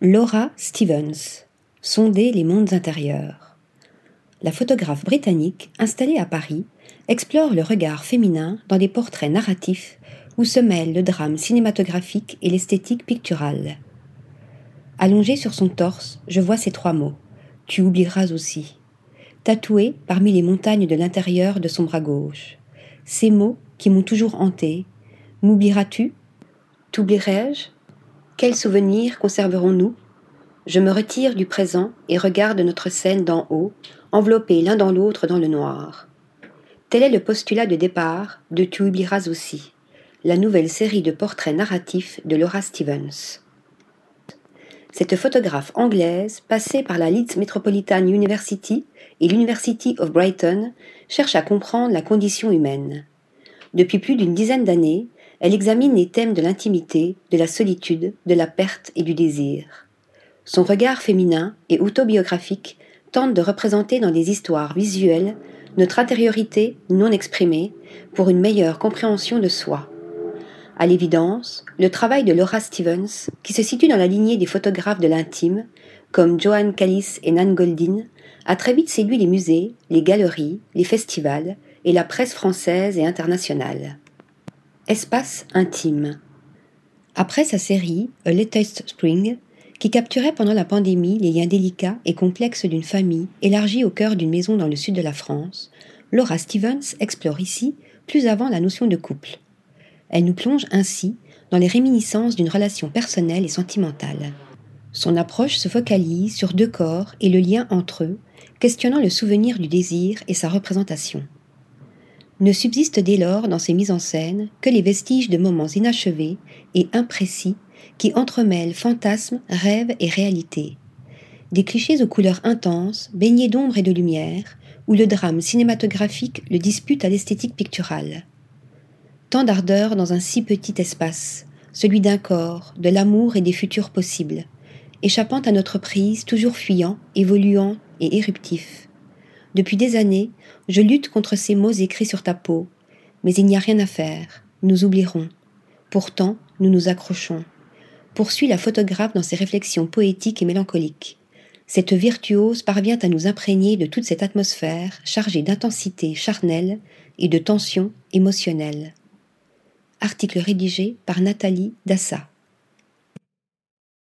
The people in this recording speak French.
Laura Stevens. Sonder les mondes intérieurs. La photographe britannique, installée à Paris, explore le regard féminin dans des portraits narratifs où se mêlent le drame cinématographique et l'esthétique picturale. Allongée sur son torse, je vois ces trois mots. Tu oublieras aussi. Tatoués parmi les montagnes de l'intérieur de son bras gauche. Ces mots qui m'ont toujours hanté. M'oublieras-tu? T'oublierai-je? Quels souvenirs conserverons-nous? Je me retire du présent et regarde notre scène d'en haut, enveloppés l'un dans l'autre dans le noir. Tel est le postulat de départ de Tu oublieras aussi, la nouvelle série de portraits narratifs de Laura Stevens. Cette photographe anglaise, passée par la Leeds Metropolitan University et l'University of Brighton, cherche à comprendre la condition humaine. Depuis plus d'une dizaine d'années, elle examine les thèmes de l'intimité, de la solitude, de la perte et du désir. Son regard féminin et autobiographique tente de représenter dans des histoires visuelles notre intériorité non exprimée pour une meilleure compréhension de soi. À l'évidence, le travail de Laura Stevens, qui se situe dans la lignée des photographes de l'intime, comme Joan Callis et Nan Goldin, a très vite séduit les musées, les galeries, les festivals et la presse française et internationale. Espace intime. Après sa série A Latest Spring, qui capturait pendant la pandémie les liens délicats et complexes d'une famille élargie au cœur d'une maison dans le sud de la France, Laura Stevens explore ici plus avant la notion de couple. Elle nous plonge ainsi dans les réminiscences d'une relation personnelle et sentimentale. Son approche se focalise sur deux corps et le lien entre eux, questionnant le souvenir du désir et sa représentation. Ne subsistent dès lors dans ces mises en scène que les vestiges de moments inachevés et imprécis qui entremêlent fantasmes, rêves et réalité. Des clichés aux couleurs intenses, baignés d'ombre et de lumière, où le drame cinématographique le dispute à l'esthétique picturale. Tant d'ardeur dans un si petit espace, celui d'un corps, de l'amour et des futurs possibles, échappant à notre prise, toujours fuyant, évoluant et éruptif. Depuis des années, je lutte contre ces mots écrits sur ta peau, mais il n'y a rien à faire, nous oublierons. Pourtant, nous nous accrochons. Poursuit la photographe dans ses réflexions poétiques et mélancoliques. Cette virtuose parvient à nous imprégner de toute cette atmosphère chargée d'intensité charnelle et de tension émotionnelle. Article rédigé par Nathalie Dassa.